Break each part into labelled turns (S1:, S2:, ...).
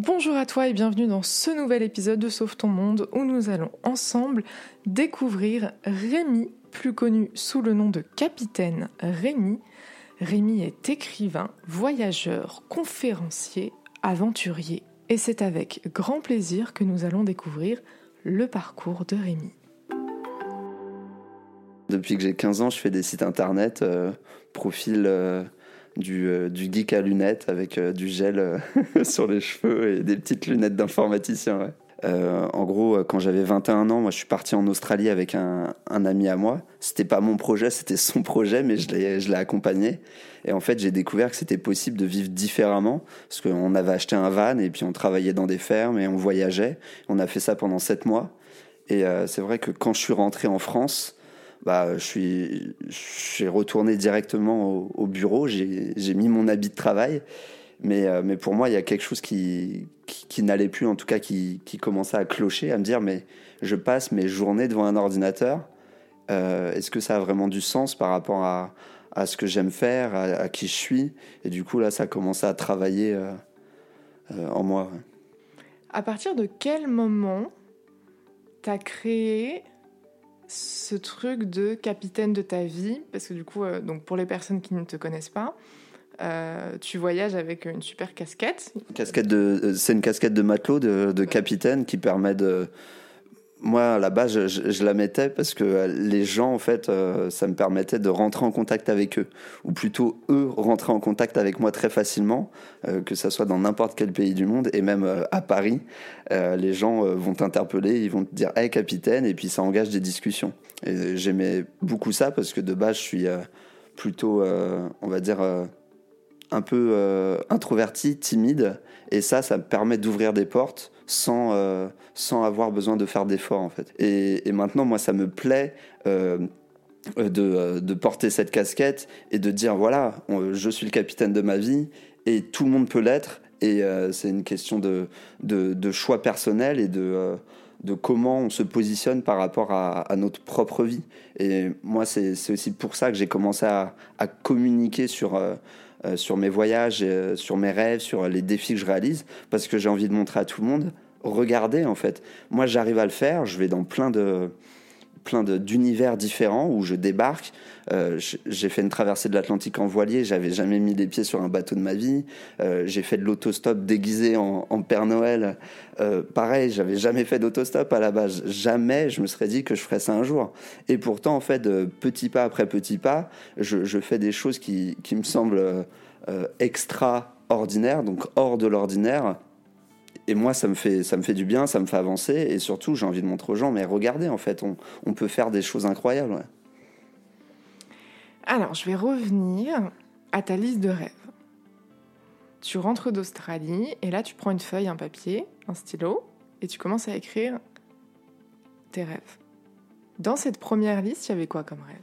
S1: Bonjour à toi et bienvenue dans ce nouvel épisode de Sauve ton monde où nous allons ensemble découvrir Rémi, plus connu sous le nom de Capitaine Rémi. Rémi est écrivain, voyageur, conférencier, aventurier et c'est avec grand plaisir que nous allons découvrir le parcours de Rémi.
S2: Depuis que j'ai 15 ans, je fais des sites internet, euh, euh, du, euh, du, geek à lunettes avec du gel sur les cheveux et des petites lunettes d'informaticien. en gros, quand j'avais 21 ans, moi, je suis parti en Australie avec un, un ami à moi. C'était pas mon projet, c'était son projet, mais je l'ai accompagné. Et en fait, j'ai découvert que c'était possible de vivre différemment, parce qu'on avait acheté un van et puis on travaillait dans des fermes et on voyageait. On a fait ça pendant 7 mois. Et c'est vrai que quand je suis rentré en France, bah, je suis, j'ai retourné directement au, bureau, j'ai mis mon habit de travail. Mais, euh, mais pour moi, il y a quelque chose qui, qui, n'allait plus, en tout cas qui, qui, commençait à clocher, à me dire, mais je passe mes journées devant un ordinateur. Euh, est-ce que ça a vraiment du sens par rapport à, à ce que j'aime faire, à, qui je suis? Et du coup, là, ça a commencé à travailler euh, en moi.
S1: À partir de quel moment tu as créé ce truc de capitaine de ta vie, parce que du coup, euh, donc pour les personnes qui ne te connaissent pas, euh, tu voyages avec une super casquette.
S2: Casquette de, euh, c'est une casquette de matelot, de, de capitaine, qui permet de, moi, à la base, je, la mettais parce que les gens, en fait, euh, ça me permettait de rentrer en contact avec eux, ou plutôt eux rentrer en contact avec moi très facilement, euh, que ça soit dans n'importe quel pays du monde, et même euh, à Paris, les gens vont t'interpeller, ils vont te dire "Hey capitaine", et puis ça engage des discussions. Et j'aimais beaucoup ça parce que de base, je suis plutôt, on va dire, un peu introverti, timide, et ça, ça me permet d'ouvrir des portes sans, euh, sans avoir besoin de faire d'efforts en fait. Et, maintenant, moi, ça me plaît. Euh, de, de, porter cette casquette et de dire voilà, je suis le capitaine de ma vie et tout le monde peut l'être. Et euh, c'est une question de, de, choix personnel et de, de comment on se positionne par rapport à, notre propre vie. Et moi, c'est aussi pour ça que j'ai commencé à, communiquer sur, euh, sur mes voyages, euh, sur mes rêves, sur les défis que je réalise, parce que j'ai envie de montrer à tout le monde, regardez en fait. Moi j'arrive à le faire, je vais dans plein de plein d'univers différents où je débarque. Euh, j'ai fait une traversée de l'Atlantique en voilier, j'avais jamais mis les pieds sur un bateau de ma vie. Euh, j'ai fait de l'autostop déguisé en, Père Noël. Euh, pareil, j'avais jamais fait d'autostop à la base. Jamais je me serais dit que je ferais ça un jour. Et pourtant, en fait, petit pas après petit pas, je, je fais des choses qui, qui me semblent extraordinaires, donc hors de l'ordinaire, et moi, ça me, fait, ça me fait du bien, ça me fait avancer. Et surtout, j'ai envie de montrer aux gens, mais regardez, en fait, on, on peut faire des choses incroyables.
S1: Alors, je vais revenir à ta liste de rêves. Tu rentres d'Australie et là, tu prends une feuille, un papier, un stylo et tu commences à écrire tes rêves. Dans cette première liste, il y avait quoi comme rêve?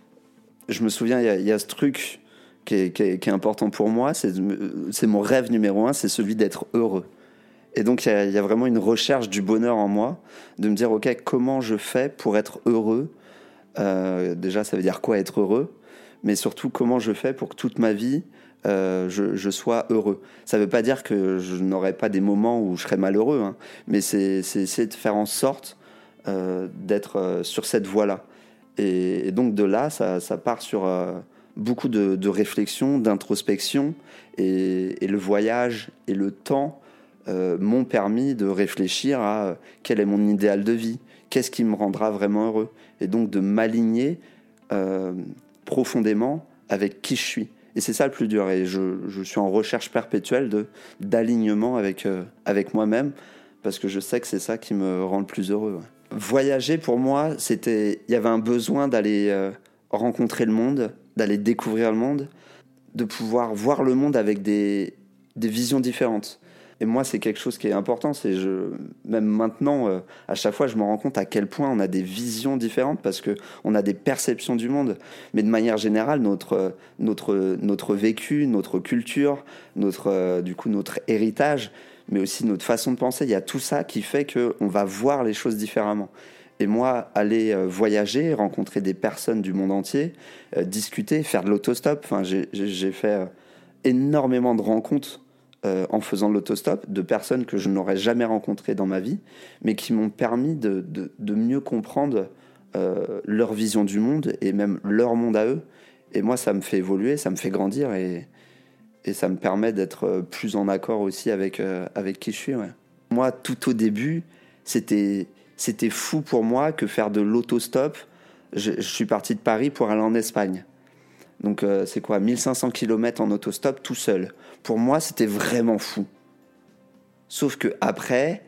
S2: Je me souviens, il y, a ce truc qui est, qui est important pour moi, c'est mon rêve numéro un, c'est celui d'être heureux. Et donc, il y, a vraiment une recherche du bonheur en moi, de me dire, OK, comment je fais pour être heureux? Euh, Déjà, ça veut dire quoi être heureux? Mais surtout, comment je fais pour que toute ma vie, euh, je, sois heureux? Ça ne veut pas dire que je n'aurai pas des moments où je serai malheureux, hein, mais c'est essayer de faire en sorte euh, d'être sur cette voie-là. Et, donc, de là, ça, part sur beaucoup de, de réflexion, d'introspection, et, et, le voyage et le temps euh, m'ont permis de réfléchir à euh, quel est mon idéal de vie, qu'est-ce qui me rendra vraiment heureux, et donc de m'aligner euh, profondément avec qui je suis. Et c'est ça le plus dur. Et je, je suis en recherche perpétuelle de d'alignement avec avec moi-même parce que je sais que c'est ça qui me rend le plus heureux. Voyager pour moi, c'était il y avait un besoin d'aller rencontrer le monde, d'aller découvrir le monde, de pouvoir voir le monde avec des des visions différentes. Et moi, c'est quelque chose qui est important. C'est je, même maintenant, euh, à chaque fois, je me rends compte à quel point on a des visions différentes parce que on a des perceptions du monde. Mais de manière générale, notre notre notre vécu, notre culture, notre euh, du coup notre héritage, mais aussi notre façon de penser, il y a tout ça qui fait que on va voir les choses différemment. Et moi, aller euh, voyager, rencontrer des personnes du monde entier, discuter, faire de l'autostop. Enfin, j'ai fait énormément de rencontres euh, en faisant l'autostop, de personnes que je n'aurais jamais rencontrées dans ma vie, mais qui m'ont permis de, de, mieux comprendre euh, leur vision du monde et même leur monde à eux. Et moi, ça me fait évoluer, ça me fait grandir et, et ça me permet d'être plus en accord aussi avec, avec qui je suis. Moi, tout au début, c'était c'était fou pour moi que faire de l'autostop. Je, je, suis parti de Paris pour aller en Espagne. Donc euh, c'est quoi 1500 km en autostop tout seul. Pour moi, c'était vraiment fou. Sauf que après,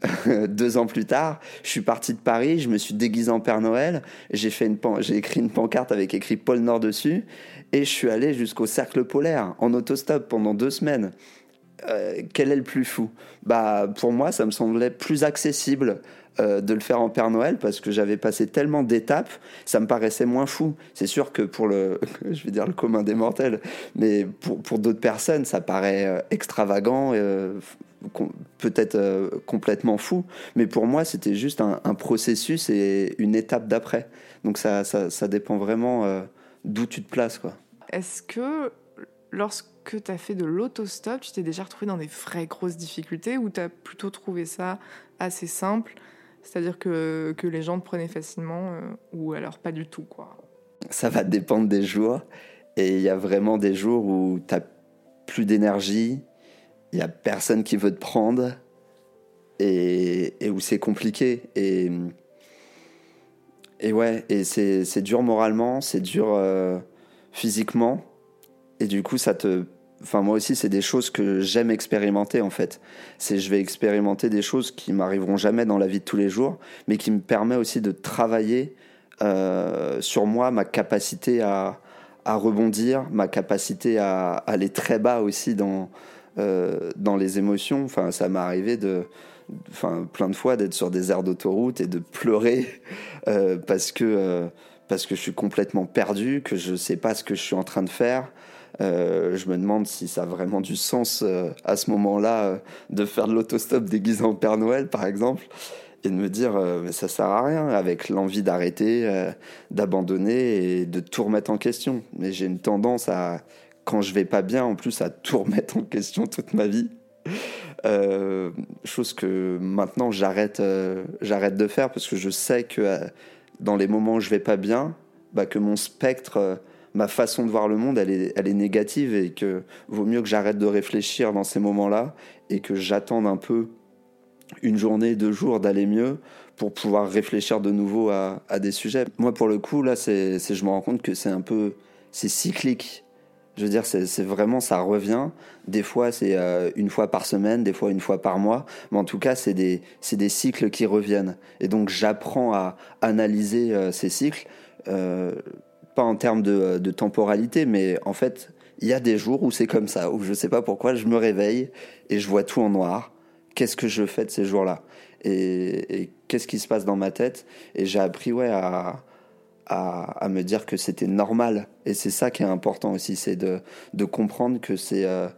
S2: deux ans plus tard, je suis parti de Paris, je me suis déguisé en Père Noël, j'ai écrit une pancarte avec écrit Pôle Nord dessus, et je suis allé jusqu'au cercle polaire en autostop pendant deux semaines. Euh, quel est le plus fou? Bah pour moi, ça me semblait plus accessible euh, de le faire en Père Noël parce que j'avais passé tellement d'étapes, ça me paraissait moins fou. C'est sûr que pour le, je vais dire le commun des mortels, mais pour, pour d'autres personnes, ça paraît euh, extravagant, peut-être complètement fou. Mais pour moi, c'était juste un, processus et une étape d'après. Donc ça, ça, ça, dépend vraiment d'où tu te places. quoi.
S1: Est-ce que lorsque tu as fait de l'autostop, tu t'es déjà retrouvé dans des vraies grosses difficultés ou tu as plutôt trouvé ça assez simple c'est-à-dire que, que, les gens te prenaient facilement euh, ou alors pas du tout quoi?
S2: Ça va dépendre des jours. Et il y a vraiment des jours où tu n'as plus d'énergie, il n'y a personne qui veut te prendre et, et où c'est compliqué. Et, et ouais, et c'est dur moralement, c'est dur euh, physiquement. Et du coup, ça te enfin moi aussi c'est des choses que j'aime expérimenter en fait. C'est je vais expérimenter des choses qui m'arriveront jamais dans la vie de tous les jours, mais qui me permet aussi de travailler euh, sur moi, ma capacité à, à, rebondir, ma capacité à, aller très bas aussi dans euh, dans les émotions. Enfin ça m'est arrivé de enfin plein de fois d'être sur des aires d'autoroute et de pleurer euh, parce que parce que je suis complètement perdu, que je sais pas ce que je suis en train de faire. Euh, je me demande si ça a vraiment du sens euh, à ce moment-là euh, de faire de l'autostop déguisé en Père Noël, par exemple, et de me dire mais ça sert à rien, avec l'envie d'arrêter, d'abandonner et de tout remettre en question. Mais j'ai une tendance à, quand je vais pas bien, en plus, à tout remettre en question toute ma vie. chose que maintenant j'arrête, j'arrête de faire parce que je sais que dans les moments où je vais pas bien, bah, que mon spectre ma façon de voir le monde, elle est, elle est négative et que vaut mieux que j'arrête de réfléchir dans ces moments-là et que j'attende un peu une journée, deux jours d'aller mieux pour pouvoir réfléchir de nouveau à, à, des sujets. Moi, pour le coup, là, c'est, je me rends compte que c'est un peu, c'est cyclique. Je veux dire, c'est vraiment, ça revient. Des fois, c'est euh, une fois par semaine, des fois une fois par mois. Mais en tout cas, c'est des, des cycles qui reviennent. Et donc, j'apprends à analyser euh, ces cycles. Euh, pas en termes de, de, temporalité, mais en fait, il y a des jours où c'est comme ça, où je sais pas pourquoi, je me réveille et je vois tout en noir. Qu'est-ce que je fais de ces jours-là? Et, qu'est-ce qui se passe dans ma tête? Et j'ai appris, ouais, à, me dire que c'était normal. Et c'est ça qui est important aussi, c'est de, comprendre que c'est euh,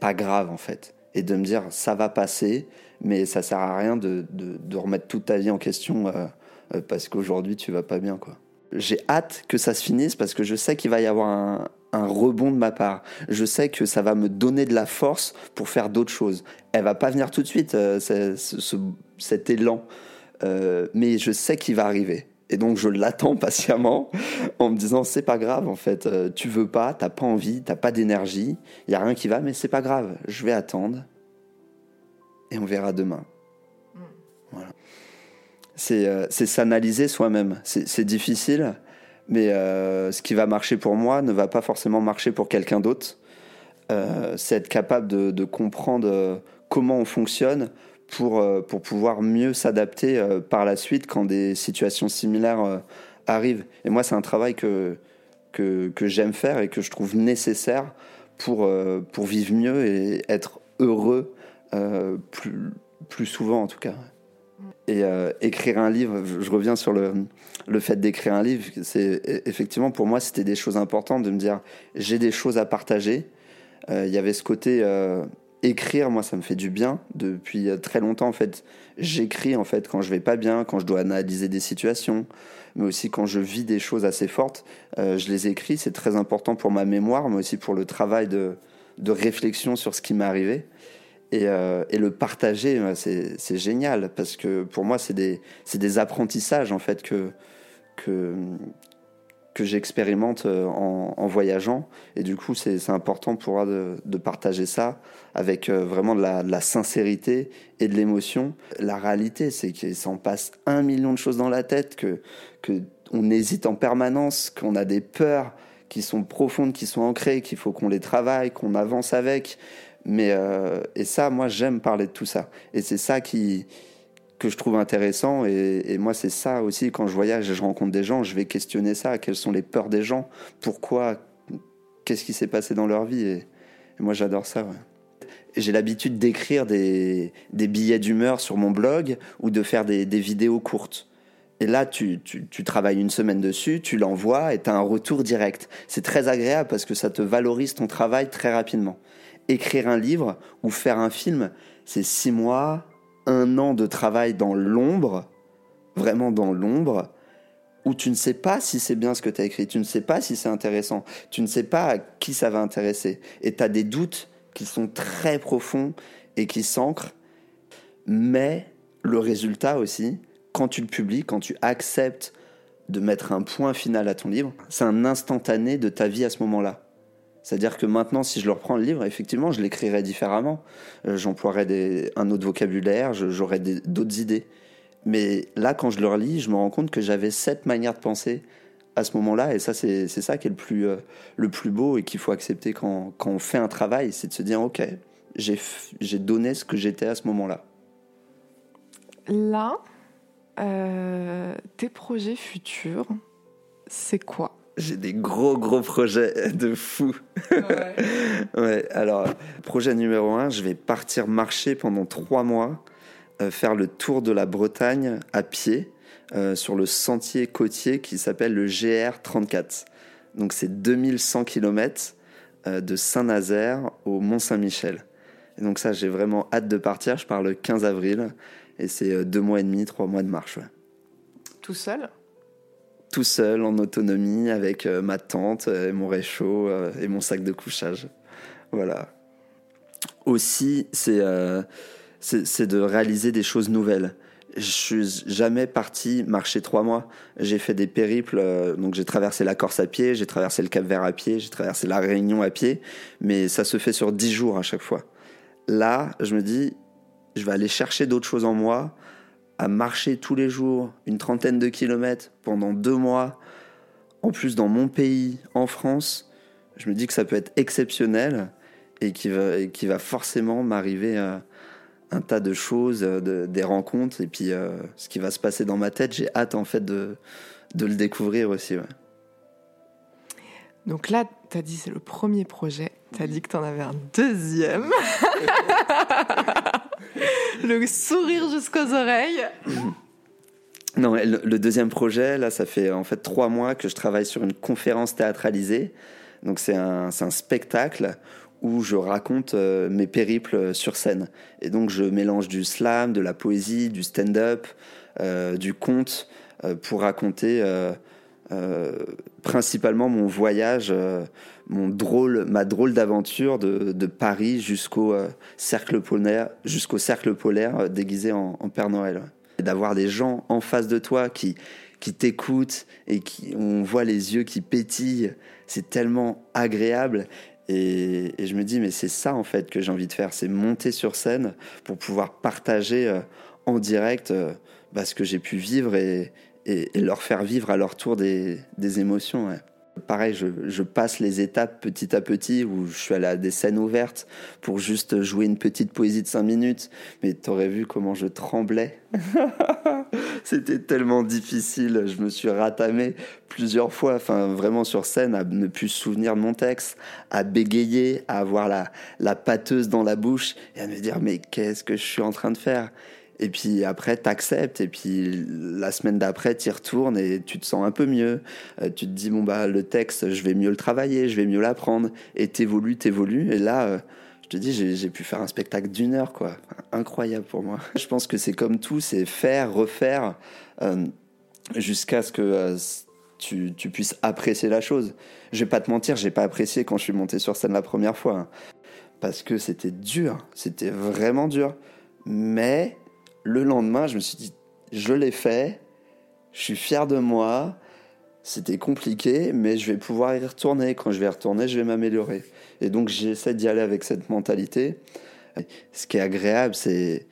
S2: pas grave en fait, et de me dire ça va passer, mais ça sert à rien de, de, de remettre toute ta vie en question euh, euh, parce qu'aujourd'hui tu vas pas bien quoi j'ai hâte que ça se finisse parce que je sais qu'il va y avoir un, rebond de ma part. Je sais que ça va me donner de la force pour faire d'autres choses. Elle va pas venir tout de suite, euh, cet élan, euh, mais je sais qu'il va arriver. Et donc je l'attends patiemment en me disant c'est pas grave en fait, euh, tu veux pas, t'as pas envie, t'as pas d'énergie, il y a rien qui va, mais c'est pas grave, je vais attendre et on verra demain. Euh, c'est s'analyser soi-même. C'est difficile, mais euh, ce qui va marcher pour moi ne va pas forcément marcher pour quelqu'un d'autre. Euh, c'est être capable de, comprendre comment on fonctionne pour, pour pouvoir mieux s'adapter par la suite quand des situations similaires arrivent. Et moi, c'est un travail que, que, j'aime faire et que je trouve nécessaire pour, pour vivre mieux et être heureux plus, plus souvent en tout cas. Et euh, écrire un livre, je reviens sur le, le fait d'écrire un livre, c'est effectivement pour moi c'était des choses importantes de me dire j'ai des choses à partager. Euh, il y avait ce côté euh, écrire, moi ça me fait du bien depuis très longtemps en fait. J'écris en fait quand je vais pas bien, quand je dois analyser des situations, mais aussi quand je vis des choses assez fortes, je les écris. C'est très important pour ma mémoire, mais aussi pour le travail de de réflexion sur ce qui m'est arrivé. Et, euh, et, le partager, c'est génial parce que pour moi, c'est des, apprentissages en fait que, que, j'expérimente euh, en, voyageant. Et du coup, c'est important pour moi de, partager ça avec euh, vraiment de la, de la sincérité et de l'émotion. La réalité, c'est qu'il s'en passe un million de choses dans la tête, que, que on hésite en permanence, qu'on a des peurs qui sont profondes, qui sont ancrées, qu'il faut qu'on les travaille, qu'on avance avec. Mais euh, et ça, moi, j'aime parler de tout ça. Et c'est ça qui que je trouve intéressant. Et, moi, c'est ça aussi, quand je voyage et je rencontre des gens, je vais questionner ça. Quelles sont les peurs des gens? Pourquoi? Qu'est-ce qui s'est passé dans leur vie? Et, moi, j'adore ça. J'ai l'habitude d'écrire des, des, billets d'humeur sur mon blog ou de faire des, des vidéos courtes. Et là, tu, tu, tu, travailles une semaine dessus, tu l'envoies et tu as un retour direct. C'est très agréable parce que ça te valorise ton travail très rapidement. Écrire un livre ou faire un film, c'est six mois, un an de travail dans l'ombre, vraiment dans l'ombre, où tu ne sais pas si c'est bien ce que tu as écrit, tu ne sais pas si c'est intéressant, tu ne sais pas à qui ça va intéresser. Et tu as des doutes qui sont très profonds et qui s'ancrent. Mais le résultat aussi, quand tu le publies, quand tu acceptes de mettre un point final à ton livre, c'est un instantané de ta vie à ce moment-là. C'est-à-dire que maintenant, si je le reprends le livre, effectivement, je l'écrirai différemment. Euh, j'emploierai un autre vocabulaire, j'aurai d'autres idées. Mais là, quand je le relis, je me rends compte que j'avais cette manière de penser à ce moment-là. Et ça, c'est ça qui est le plus, euh, le plus beau et qu'il faut accepter quand, quand, on fait un travail. C'est de se dire, OK, j'ai donné ce que j'étais à ce moment-là.
S1: Là, euh, tes projets futurs, c'est quoi?
S2: J'ai des gros gros projets de fou. Ouais. ouais. alors, projet numéro un, je vais partir marcher pendant trois mois, euh, faire le tour de la Bretagne à pied euh, sur le sentier côtier qui s'appelle le GR34. Donc c'est 2100 km euh, de Saint-Nazaire au Mont-Saint-Michel. Et donc ça, j'ai vraiment hâte de partir. Je pars le 15 avril et c'est deux mois et demi, trois mois de marche.
S1: Tout seul?
S2: Tout seul, en autonomie, avec euh, ma tante, et euh, mon réchaud euh, et mon sac de couchage. Voilà. Aussi, c'est c'est de réaliser des choses nouvelles. Je suis jamais parti marcher trois mois. J'ai fait des périples, donc j'ai traversé la Corse à pied, j'ai traversé le Cap Vert à pied, j'ai traversé la Réunion à pied, mais ça se fait sur dix jours à chaque fois. Là, je me dis, je vais aller chercher d'autres choses en moi, à marcher tous les jours une trentaine de kilomètres pendant deux mois, en plus dans mon pays, en France, je me dis que ça peut être exceptionnel et qui va, qui va forcément m'arriver un tas de choses, de, des rencontres et puis euh, ce qui va se passer dans ma tête, j'ai hâte en fait de, de le découvrir aussi.
S1: Donc là, tu as dit c'est le premier projet, tu as dit que tu en avais un deuxième. le sourire jusqu'aux oreilles.
S2: Non, le, deuxième projet, là, ça fait en fait trois mois que je travaille sur une conférence théâtralisée. Donc c'est un, un, spectacle où je raconte euh, mes périples sur scène. Et donc je mélange du slam, de la poésie, du stand-up, euh, du conte euh, pour raconter principalement mon voyage, euh, mon drôle, ma drôle d'aventure de, Paris jusqu'au euh, cercle polaire, jusqu'au cercle polaire déguisé en, Père Noël. D'avoir des gens en face de toi qui qui t'écoutent et qui on voit les yeux qui pétillent, c'est tellement agréable. Et, et, je me dis mais c'est ça en fait que j'ai envie de faire, c'est monter sur scène pour pouvoir partager en direct bah, ce que j'ai pu vivre et, et, leur faire vivre à leur tour des, des émotions. Pareil, je, je, passe les étapes petit à petit où je suis allé à des scènes ouvertes pour juste jouer une petite poésie de 5 minutes. Mais t'aurais vu comment je tremblais. C'était tellement difficile. Je me suis ratamé plusieurs fois, enfin vraiment sur scène, à ne plus se souvenir de mon texte, à bégayer, à avoir la, la pâteuse dans la bouche et à me dire mais qu'est-ce que je suis en train de faire? Et puis après, t'acceptes. Et puis la semaine d'après, t'y retournes et tu te sens un peu mieux. Euh, tu te dis, bon, bah, le texte, je vais mieux le travailler, je vais mieux l'apprendre. Et t'évolues, t'évolues. Et là, euh, je te dis, j'ai pu faire un spectacle d'une heure, quoi. Incroyable pour moi. Je pense que c'est comme tout, c'est faire, refaire, euh, jusqu'à ce que tu, tu, puisses apprécier la chose. Je vais pas te mentir, j'ai pas apprécié quand je suis monté sur scène la première fois. Hein. parce que c'était dur, c'était vraiment dur. Mais le lendemain, je me suis dit, je l'ai fait, je suis fier de moi, c'était compliqué, mais je vais pouvoir y retourner. Quand je vais y retourner, je vais m'améliorer. Et donc j'essaie d'y aller avec cette mentalité. Ce qui est agréable, c'est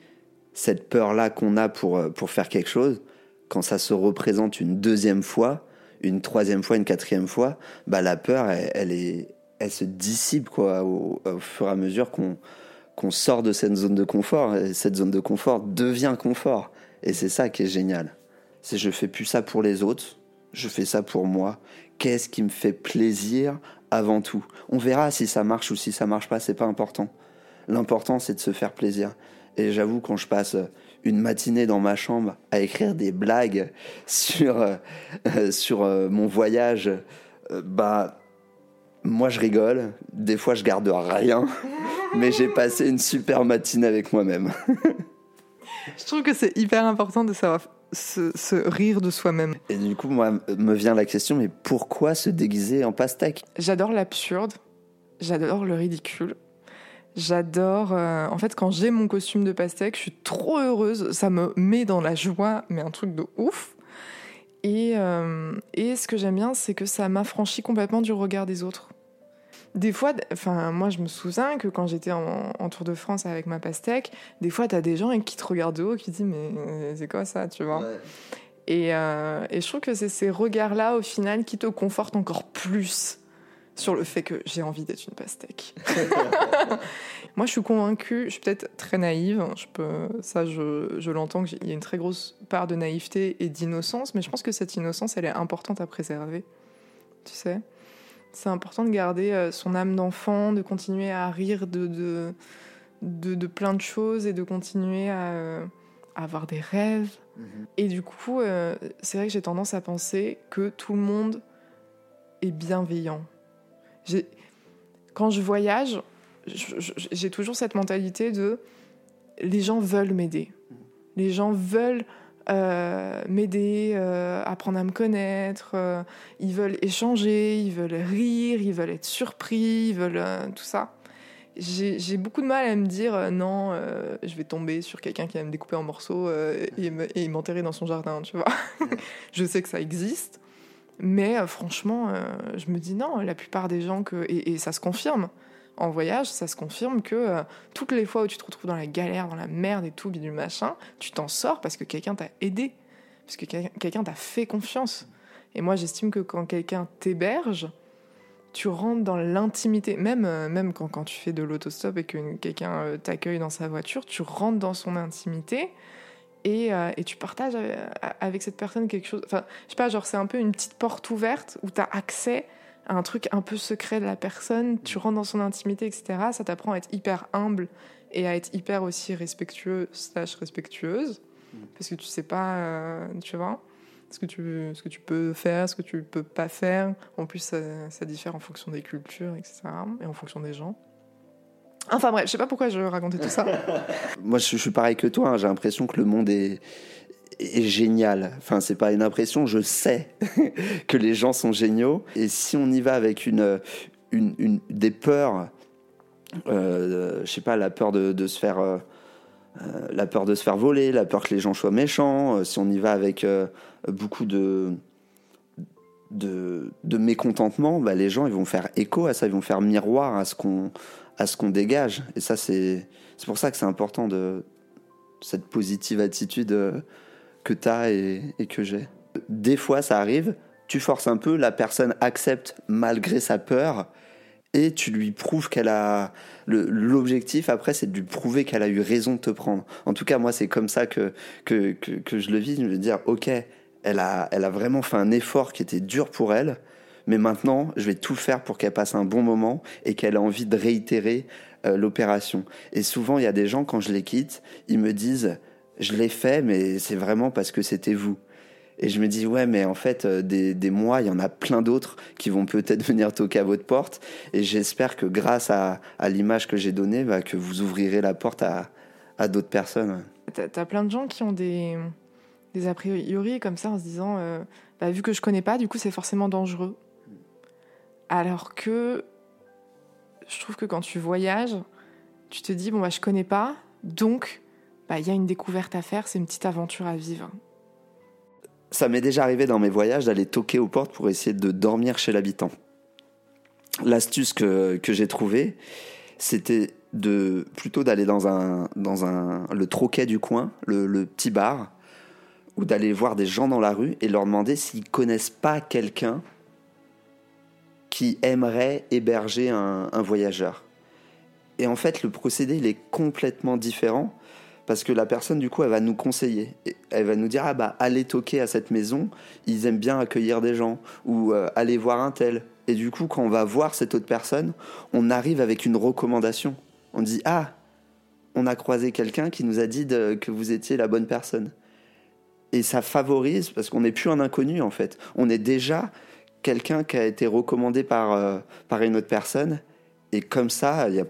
S2: cette peur-là qu'on a pour, pour faire quelque chose. Quand ça se représente une deuxième fois, une troisième fois, une quatrième fois, bah la peur, elle, est, elle se dissipe quoi, au, fur et à mesure qu'on qu'on sort de cette zone de confort. Et cette zone de confort devient confort. Et c'est ça qui est génial. C'est je fais plus ça pour les autres, je fais ça pour moi. Qu'est-ce qui me fait plaisir avant tout? On verra si ça marche ou si ça marche pas, c'est pas important. L'important c'est de se faire plaisir. Et j'avoue quand je passe une matinée dans ma chambre à écrire des blagues sur euh, sur euh, mon voyage, euh, bah moi je rigole. Des fois je garde rien, mais j'ai passé une super matinée avec moi-même.
S1: je trouve que c'est hyper important de savoir se, rire de soi-même.
S2: Et du coup, moi, me vient la question, mais pourquoi se déguiser en pastèque?
S1: J'adore l'absurde, j'adore le ridicule. J'adore. Euh, en fait, quand j'ai mon costume de pastèque, je suis trop heureuse. Ça me met dans la joie, mais un truc de ouf. Et, euh, et ce que j'aime bien, c'est que ça m'affranchit complètement du regard des autres des fois, enfin, moi, je me souviens que quand j'étais en, Tour de France avec ma pastèque, des fois, t'as des gens qui te regardent de haut, qui disent, mais euh, c'est quoi ça, tu vois? Et, euh, et, je trouve que c'est ces regards-là, au final, qui te confortent encore plus sur le fait que j'ai envie d'être une pastèque. moi, je suis convaincue, je suis peut-être très naïve, je peux, ça, je, je l'entends, qu'il y a une très grosse part de naïveté et d'innocence, mais je pense que cette innocence, elle est importante à préserver, tu sais? C'est important de garder euh, son âme d'enfant, de continuer à rire de, de, de, plein de choses et de continuer à, euh, avoir des rêves. Mhm. Et du coup, euh, c'est vrai que j'ai tendance à penser que tout le monde est bienveillant. Quand je voyage, j'ai toujours cette mentalité de les gens veulent m'aider. Mhm. Les gens veulent euh, m'aider, euh, apprendre à me connaître. Euh, ils veulent échanger, ils veulent rire, ils veulent être surpris, ils veulent tout ça. J'ai beaucoup de mal à me dire non, je vais tomber sur quelqu'un qui va me découper en morceaux et m'enterrer dans son jardin, tu vois. je sais que ça existe, mais franchement, je me dis non, la plupart des gens que. et ça se confirme en voyage, ça se confirme que euh, toutes les fois où tu te retrouves dans la galère, dans la merde et tout, du machin, tu t'en sors parce que quelqu'un t'a aidé, parce que quelqu'un t'a fait confiance. Et moi, j'estime que quand quelqu'un t'héberge, tu rentres dans l'intimité. Même, euh, même quand, quand, tu fais de l'autostop et que quelqu'un euh, t'accueille dans sa voiture, tu rentres dans son intimité et, et tu partages avec cette personne quelque chose. Enfin, je sais pas, genre, c'est un peu une petite porte ouverte où tu as accès un truc un peu secret de la personne, tu rentres dans son intimité, etc. Ça t'apprend à être hyper humble et à être hyper aussi respectueux slash respectueuse, mm. parce que tu sais pas, euh, tu vois, ce que tu, ce que tu peux faire, ce que tu peux pas faire. En plus, ça, diffère en fonction des cultures, etc. et en fonction des gens. Enfin bref, je sais pas pourquoi je racontais tout ça.
S2: Moi, je, suis pareil que toi. Hein. J'ai l'impression que le monde est, est génial. Enfin, c'est pas une impression, je sais que les gens sont géniaux. Et si on y va avec une, une, des peurs, euh, je sais pas, la peur de, se faire, euh, euh, la peur de se faire voler, la peur que les gens soient méchants. Euh, si on y va avec beaucoup de de, de mécontentement, bah, les gens ils vont faire écho à ça, ils vont faire miroir à ce qu'on à ce qu'on dégage. Et ça, c'est c'est pour ça que c'est important de cette positive attitude que tu as et, que j'ai. Des fois, ça arrive, tu forces un peu, la personne accepte malgré sa peur et tu lui prouves qu'elle a. L'objectif après, c'est de lui prouver qu'elle a eu raison de te prendre. En tout cas, moi, c'est comme ça que, que, que, je le vis. Je veux dire, ok, elle a, elle a vraiment fait un effort qui était dur pour elle, mais maintenant, je vais tout faire pour qu'elle passe un bon moment et qu'elle ait envie de réitérer euh, l'opération. Et souvent, il y a des gens, quand je les quitte, ils me disent je l'ai fait, mais c'est vraiment parce que c'était vous. Et je me dis, ouais, mais en fait, euh, des, des mois, il y en a plein d'autres qui vont peut-être venir toquer à votre porte. Et j'espère que grâce à, l'image que j'ai donnée, bah, que vous ouvrirez la porte à, à d'autres personnes.
S1: T'as as plein de gens qui ont des, des a priori comme ça en se disant, euh, bah, vu que je connais pas, du coup, c'est forcément dangereux. Alors que je trouve que quand tu voyages, tu te dis, bon, bah, je connais pas, donc bah, y a une découverte à faire, c'est une petite aventure à vivre.
S2: Ça m'est déjà arrivé dans mes voyages d'aller toquer aux portes pour essayer de dormir chez l'habitant. L'astuce que, que j'ai trouvée, c'était de plutôt d'aller dans un dans un le troquet du coin, le, le petit bar, ou d'aller voir des gens dans la rue et leur demander s'ils connaissent pas quelqu'un qui aimerait héberger un, un voyageur. Et en fait, le procédé il est complètement différent parce que la personne du coup elle va nous conseiller. Elle va nous dire ah bah allez toquer à cette maison ils aiment bien accueillir des gens. Ou euh, allez voir un tel. Et du coup quand on va voir cette autre personne on arrive avec une recommandation. On dit ah on a croisé quelqu'un qui nous a dit que vous étiez la bonne personne. Et ça favorise parce qu'on n'est plus un inconnu en fait. On est déjà quelqu'un qui a été recommandé par, euh, par une autre personne et comme ça, il y a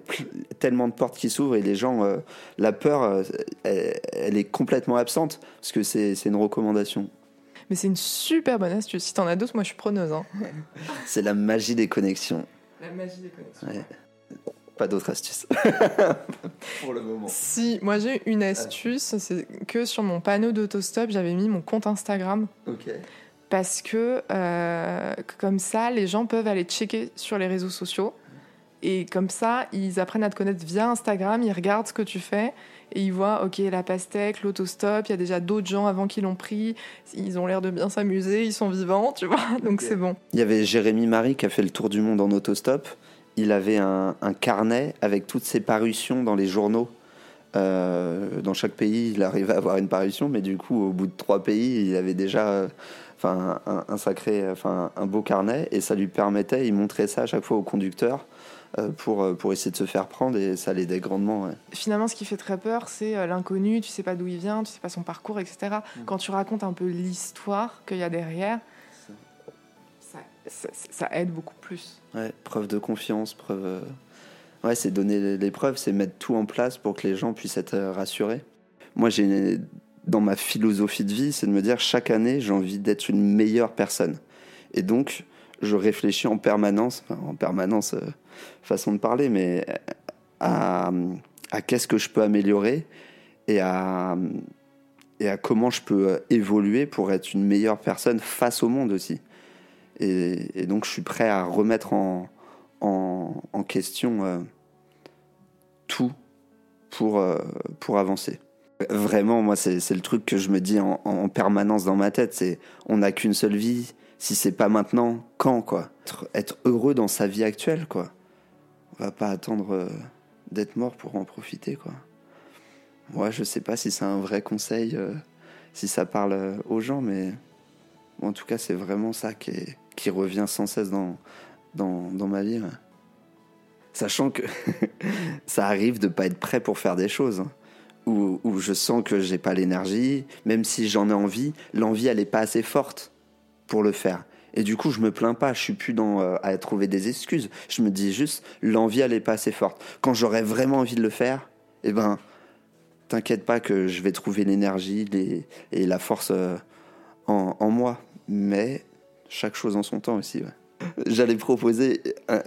S2: tellement de portes qui s'ouvrent et les gens, euh, la peur, euh, elle, est complètement absente parce que c'est une recommandation.
S1: Mais c'est une super bonne astuce. Si t'en as d'autres, moi je suis preneuse. Hein.
S2: c'est la magie des connexions.
S1: La magie des connexions.
S2: Pas d'autres astuces. Pour le moment.
S1: Si, moi j'ai une astuce, c'est que sur mon panneau d'autostop, j'avais mis mon compte Instagram.
S2: Ok.
S1: Parce que euh, comme ça, les gens peuvent aller checker sur les réseaux sociaux et comme ça, ils apprennent à te connaître via Instagram, ils regardent ce que tu fais et ils voient, ok, la pastèque, l'autostop, il y a déjà d'autres gens avant qui l'ont pris, ils ont l'air de bien s'amuser, ils sont vivants, tu vois, donc c'est bon.
S2: Il y avait Jérémy Marie qui a fait le tour du monde en autostop. Il avait un, carnet avec toutes ses parutions dans les journaux. Euh, dans chaque pays, il arrivait à avoir une parution, mais du coup, au bout de trois pays, il avait déjà enfin, un, sacré, enfin, un beau carnet et ça lui permettait, il montrait ça à chaque fois au conducteur euh, pour, euh, pour essayer de se faire prendre et ça l'aidait grandement.
S1: Finalement, ce qui fait très peur, c'est euh, l'inconnu, tu sais pas d'où il vient, tu sais pas son parcours, etc. Mm. Quand tu racontes un peu l'histoire qu'il y a derrière, ça, ça, aide beaucoup plus.
S2: Ouais, preuve de confiance, preuve. Ouais, c'est donner les preuves, c'est mettre tout en place pour que les gens puissent être rassurés. Moi, j'ai dans ma philosophie de vie, c'est de me dire chaque année, j'ai envie d'être une meilleure personne. Et donc, je réfléchis en permanence, en permanence, euh, façon de parler, mais à, qu'est-ce que je peux améliorer et à, et à comment je peux évoluer pour être une meilleure personne face au monde aussi. Et, donc je suis prêt à remettre en, en, question euh, tout pour, euh, pour avancer. Vraiment, moi, c'est le truc que je me dis en, en permanence dans ma tête, c'est on n'a qu'une seule vie, si c'est pas maintenant, quand quoi? Être, heureux dans sa vie actuelle quoi. Va pas attendre euh, d'être mort pour en profiter quoi. Moi je sais pas si c'est un vrai conseil, euh, si ça parle euh, aux gens, mais en tout cas c'est vraiment ça qui, revient sans cesse dans, dans, dans ma vie. Sachant que ça arrive de pas être prêt pour faire des choses. Hein. Où, où, je sens que j'ai pas l'énergie, même si j'en ai envie, l'envie elle est pas assez forte pour le faire. Et du coup, je me plains pas, je suis plus dans euh, à trouver des excuses. Je me dis juste, l'envie, elle est pas assez forte. Quand j'aurais vraiment envie de le faire, eh ben, t'inquiète pas que je vais trouver l'énergie et la force euh, en, moi. Mais chaque chose en son temps aussi. J'allais proposer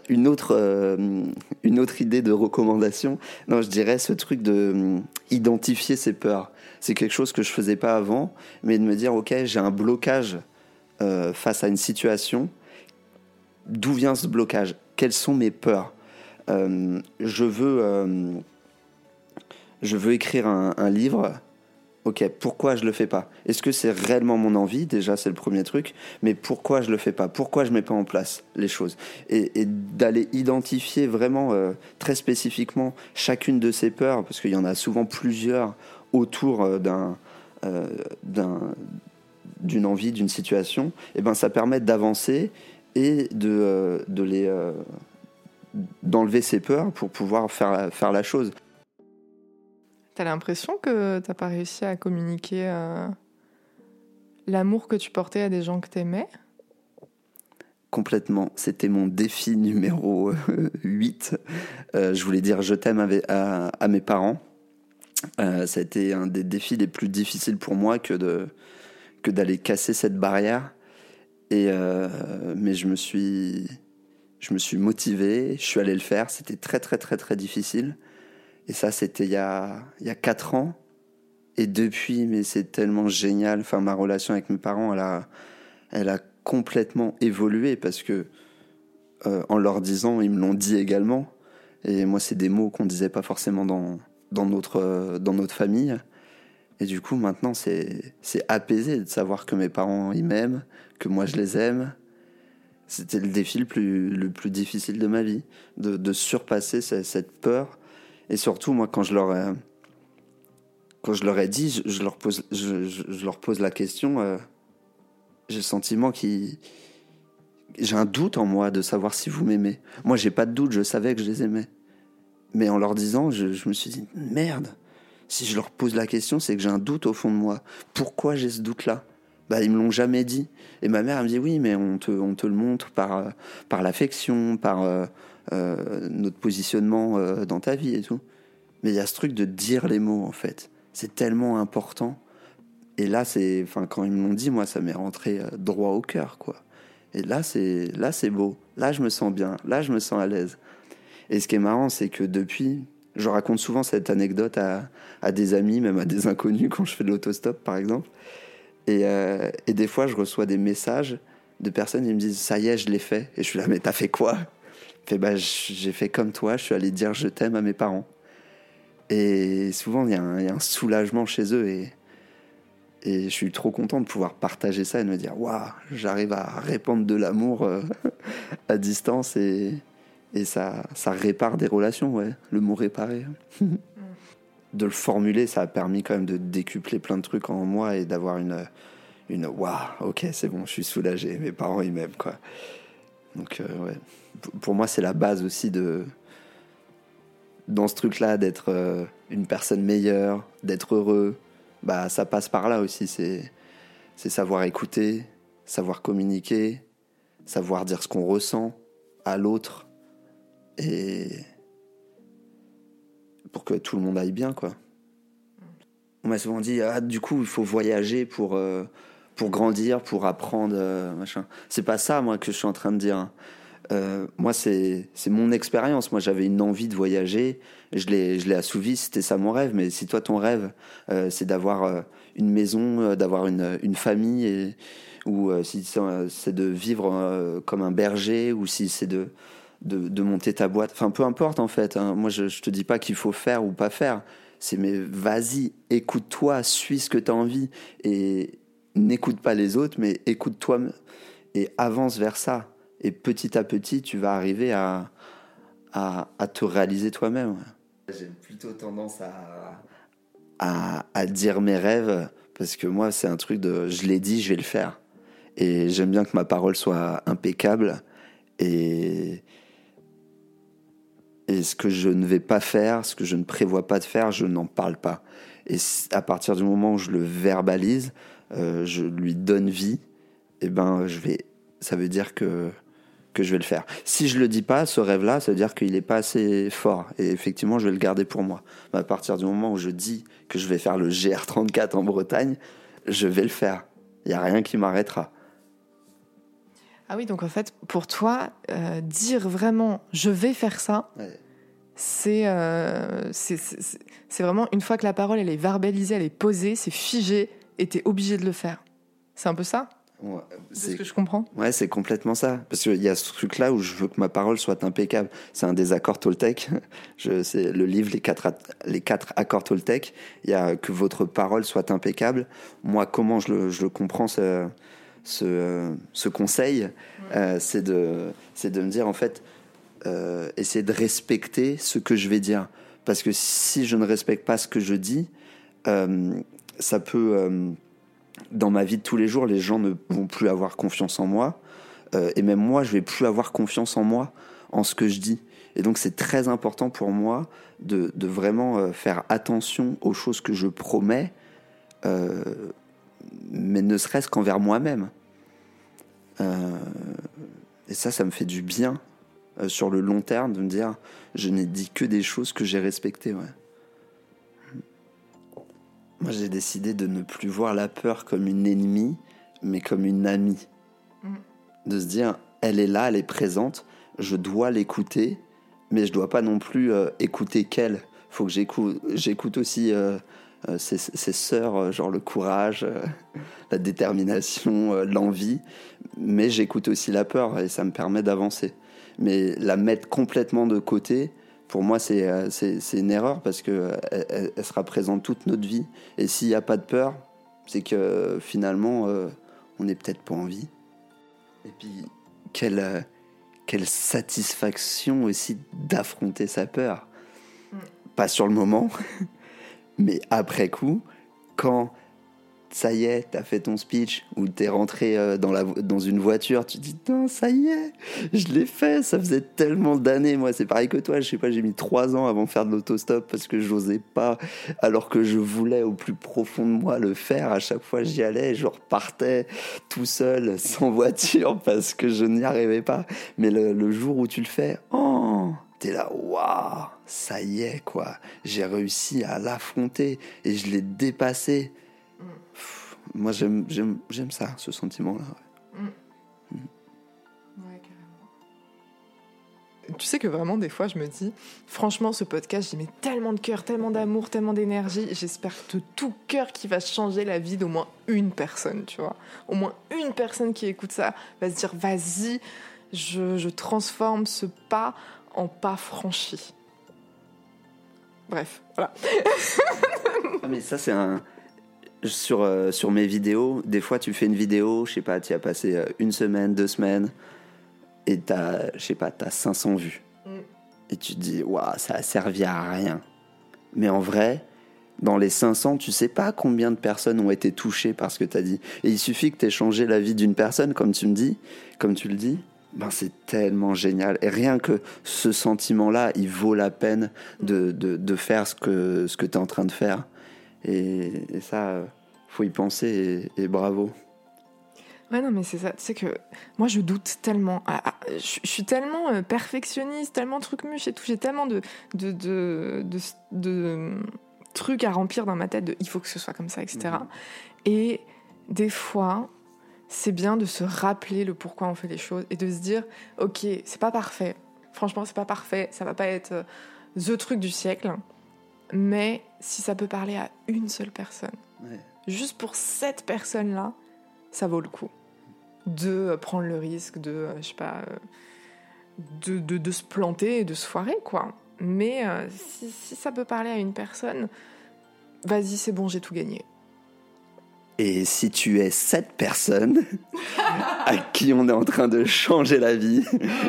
S2: une autre, euh, une autre idée de recommandation. Non, je dirais ce truc de identifier ses peurs. C'est quelque chose que je faisais pas avant, mais de me dire, ok, j'ai un blocage euh, face à une situation, d'où vient ce blocage? Quelles sont mes peurs? Euh, je, veux, euh, je veux écrire un, livre. Ok, pourquoi je le fais pas? Est-ce que c'est réellement mon envie? Déjà, c'est le premier truc. Mais pourquoi je le fais pas? Pourquoi je mets pas en place les choses? Et, d'aller identifier vraiment très spécifiquement chacune de ces peurs, parce qu'il y en a souvent plusieurs autour d'un d'un d'une envie, d'une situation, et eh ben ça permet d'avancer et de, euh, de les euh, d'enlever ses peurs pour pouvoir faire, faire la chose.
S1: T'as l'impression que t'as pas réussi à communiquer euh, l'amour que tu portais à des gens que t'aimais?
S2: Complètement. C'était mon défi numéro 8. je voulais dire je t'aime à, à, mes parents. ça a été un des défis les plus difficiles pour moi que de, que d'aller casser cette barrière. Et euh, mais je me suis, je me suis motivé, je suis allé le faire. C'était très très très très difficile. Et ça, c'était il y a, il y a 4 ans. Et depuis, mais c'est tellement génial. Enfin, ma relation avec mes parents, elle a, elle a complètement évolué parce que, euh, en leur disant, ils me l'ont dit également. Et moi, c'est des mots qu'on disait pas forcément dans, dans, notre, euh, dans notre famille. Et du coup, maintenant, c'est apaisé de savoir que mes parents, ils m'aiment, que moi, je les aime. C'était le défi le plus, le plus difficile de ma vie, de, de surpasser cette, peur. Et surtout, moi, quand je leur ai, quand je leur ai dit, je, leur, pose, je, je, leur pose la question, euh, j'ai le sentiment qu'ils j'ai un doute en moi de savoir si vous m'aimez. Moi, j'ai pas de doute, je savais que je les aimais. Mais en leur disant, je me suis dit, merde, si je leur pose la question, c'est que j'ai un doute au fond de moi. Pourquoi j'ai ce doute-là? Bah, Ils me l'ont jamais dit. Et ma mère, elle me dit, oui, mais on te, on te le montre par, euh, par l'affection, par euh, euh, notre positionnement dans ta vie et tout. Mais il y a ce truc de dire les mots, en fait. C'est tellement important. Et là, c'est, enfin, quand ils me l'ont dit, moi, ça m'est rentré droit au cœur, quoi. Et là, c'est, là, c'est beau. Là, je me sens bien. Là, je me sens à l'aise. Et ce qui est marrant, c'est que depuis, je raconte souvent cette anecdote à, des amis, même à des inconnus, quand je fais de l'autostop, par exemple. Et, euh, et, des fois, je reçois des messages de personnes qui me disent Ça y est, je l'ai fait. Et je suis là, mais t'as fait quoi? Fait, bah, J'ai fait comme toi, je suis allé dire je t'aime à mes parents. Et souvent, il y, a un soulagement chez eux. Et, je suis trop content de pouvoir partager ça et de me dire waouh, j'arrive à répandre de l'amour euh, à distance et ça, ça répare des relations, ouais. Le mot réparer. de le formuler, ça a permis quand même de décupler plein de trucs en moi et d'avoir une, une waouh, ok, c'est bon, je suis soulagé. Mes parents, ils m'aiment, quoi. Donc, euh, ouais. Pour moi, c'est la base aussi de. Dans ce truc-là, d'être euh, une personne meilleure, d'être heureux, bah, ça passe par là aussi. C'est savoir écouter, savoir communiquer, savoir dire ce qu'on ressent à l'autre et pour que tout le monde aille bien, quoi. On m'a souvent dit, ah, du coup, il faut voyager pour, euh, pour grandir, pour apprendre, euh, machin. C'est pas ça, moi, que je suis en train de dire. Euh, moi, c'est mon expérience. Moi, j'avais une envie de voyager. Je l'ai assouvi. C'était ça mon rêve. Mais si toi, ton rêve, euh, c'est d'avoir une maison, d'avoir une, une, famille, et, ou si c'est de vivre comme un berger, ou si c'est de, de, monter ta boîte. Enfin, peu importe, en fait. Hein. Moi, je, je te dis pas qu'il faut faire ou pas faire. C'est mais vas-y, écoute-toi, suis ce que tu as envie. Et n'écoute pas les autres, mais écoute-toi et avance vers ça et petit à petit, tu vas arriver à, à, à te réaliser toi-même. J'ai plutôt tendance à, à, à, dire mes rêves parce que moi, c'est un truc de je l'ai dit, je vais le faire. Et j'aime bien que ma parole soit impeccable. Et, et ce que je ne vais pas faire, ce que je ne prévois pas de faire, je n'en parle pas. Et à partir du moment où je le verbalise, euh, je lui donne vie, et eh ben je vais. Ça veut dire que que je vais le faire. Si je le dis pas, ce rêve-là, ça veut dire qu'il n'est pas assez fort. Et effectivement, je vais le garder pour moi. Mais à partir du moment où je dis que je vais faire le GR34 en Bretagne, je vais le faire. Il n'y a rien qui m'arrêtera.
S1: Ah oui, donc en fait, pour toi, euh, dire vraiment je vais faire ça,
S2: ouais.
S1: euh, c'est c'est vraiment une fois que la parole elle est verbalisée, elle est posée, c'est figé et tu es obligé de le faire. C'est un peu ça?
S2: Ouais,
S1: c'est ce que je comprends?
S2: Ouais, c'est complètement ça. Parce qu'il y a ce truc-là où je veux que ma parole soit impeccable. C'est un des accords Toltec. C'est le livre les quatre, les quatre accords Toltec. Il y a que votre parole soit impeccable. Moi, comment je le, je le comprends ce, ce, conseil, euh, c'est de, me dire en fait, euh, essayer de respecter ce que je vais dire. Parce que si je ne respecte pas ce que je dis, euh, ça peut euh, dans ma vie de tous les jours, les gens ne vont plus avoir confiance en moi. Euh, et même moi, je vais plus avoir confiance en moi, en ce que je dis. Et donc, c'est très important pour moi de, vraiment euh, faire attention aux choses que je promets, euh, mais ne serait-ce qu'envers moi-même. Euh, et ça, ça me fait du bien euh, sur le long terme de me dire, je n'ai dit que des choses que j'ai respectées. Ouais. Moi, j'ai décidé de ne plus voir la peur comme une ennemie, mais comme une amie. Mmh. De se dire, elle est là, elle est présente, je dois l'écouter, mais je dois pas non plus euh, écouter qu'elle. faut que j'écoute, j'écoute aussi ses, ses, sœurs, euh, genre le courage, la détermination, l'envie. Mais j'écoute aussi la peur et ça me permet d'avancer. Mais la mettre complètement de côté, pour moi, c'est, une erreur parce qu'elle elle, elle sera présente toute notre vie. Et s'il n'y a pas de peur, c'est que finalement, on n'est peut-être pas en vie. Et puis, quelle, quelle satisfaction aussi d'affronter sa peur. Mm. Pas sur le moment, mais après coup, quand ça y est, t'as fait ton speech, ou t'es rentré euh, dans, la, dans une voiture, tu dis, non, ça y est, je l'ai fait, ça faisait tellement d'années, moi, c'est pareil que toi, je sais pas, j'ai mis trois ans avant de faire de l'autostop parce que j'osais pas, alors que je voulais au plus profond de moi le faire, à chaque fois j'y allais, je repartais tout seul, sans voiture, parce que je n'y arrivais pas, mais le, le jour où tu le fais, oh t'es là, waouh, ça y est, quoi, j'ai réussi à l'affronter, et je l'ai dépassé, moi, j'aime, j'aime, j'aime ça, ce sentiment-là. Ouais. Mm.
S1: Ouais, carrément. Tu sais que vraiment, des fois, je me dis, franchement, ce podcast, j'y mets tellement de cœur, tellement d'amour, tellement d'énergie. J'espère de tout cœur qu'il va changer la vie d'au moins une personne, tu vois. Au moins une personne qui écoute ça va se dire, vas-y, je, je transforme ce pas en pas franchi. Bref, voilà.
S2: ah, mais ça, c'est un sur, euh, sur mes vidéos, des fois tu fais une vidéo, je sais pas, tu as passé euh, une semaine, deux semaines, et t'as, je sais pas, t'as 500 vues. Mm. Et tu te dis, waouh, ça a servi à rien. Mais en vrai, dans les 500, tu sais pas combien de personnes ont été touchées par ce que tu as dit. Et il suffit que tu aies changé la vie d'une personne, comme tu me dis, comme tu le dis. Ben c'est tellement génial. Et rien que ce sentiment-là, il vaut la peine de, de, de faire ce que, ce que tu es en train de faire. Et, et ça, faut y penser et, bravo.
S1: Ouais, non, mais c'est ça. Tu sais que moi, je doute tellement. Ah, ah, je, suis tellement euh, perfectionniste, tellement truc-muche et tout. J'ai tellement de, de, de, de, trucs à remplir dans ma tête de il faut que ce soit comme ça, etc. Mhm. Et des fois, c'est bien de se rappeler le pourquoi on fait les choses et de se dire ok, c'est pas parfait. Franchement, c'est pas parfait. Ça va pas être euh, the truc du siècle. Mais si ça peut parler à une seule personne, juste pour cette personne-là, ça vaut le coup de euh, prendre le risque de, euh, je sais pas, de, de, de, se planter et de se foirer, quoi. Mais si, si, ça peut parler à une personne, vas-y, c'est bon, j'ai tout gagné.
S2: Et si tu es cette personne à qui on est en train de changer la vie,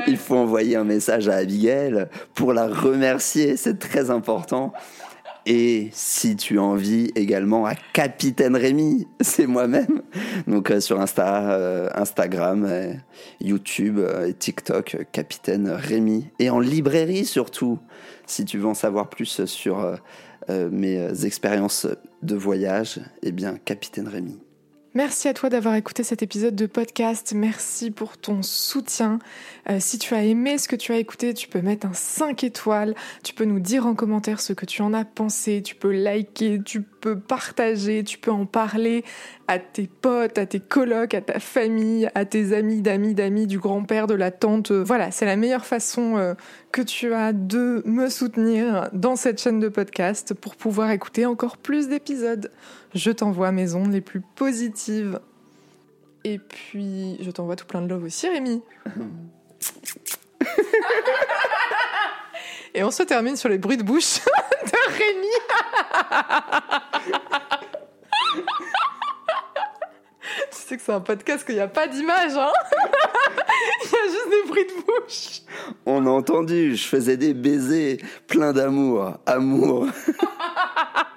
S2: il faut envoyer un message à Abigail pour la remercier, c'est très important. Et si tu as envie également à Capitaine Rémi, c'est moi-même. Donc euh, sur Insta, euh, Instagram, euh, YouTube et TikTok, Capitaine Rémi. Et en librairie surtout, si tu veux en savoir plus sur mes expériences de voyage, eh bien Capitaine Rémi.
S1: Merci à toi d'avoir écouté cet épisode de podcast. Merci pour ton soutien. Euh, si tu as aimé ce que tu as écouté, tu peux mettre un 5 étoiles. Tu peux nous dire en commentaire ce que tu en as pensé. Tu peux liker, tu peux partager, tu peux en parler à tes potes, à tes colocs, à ta famille, à tes amis d'amis d'amis, du grand-père, de la tante. Voilà, c'est la meilleure façon euh, que tu as de me soutenir dans cette chaîne de podcast pour pouvoir écouter encore plus d'épisodes. Je t'envoie mes ondes les plus positives. Et puis, je t'envoie tout plein de love aussi, Rémi. Et on se termine sur les bruits de bouche de Rémi. tu sais que c'est un podcast qu'il n'y a pas d'image, hein Il y a juste des bruits de bouche.
S2: On a entendu, je faisais des baisers pleins d'amour. Amour.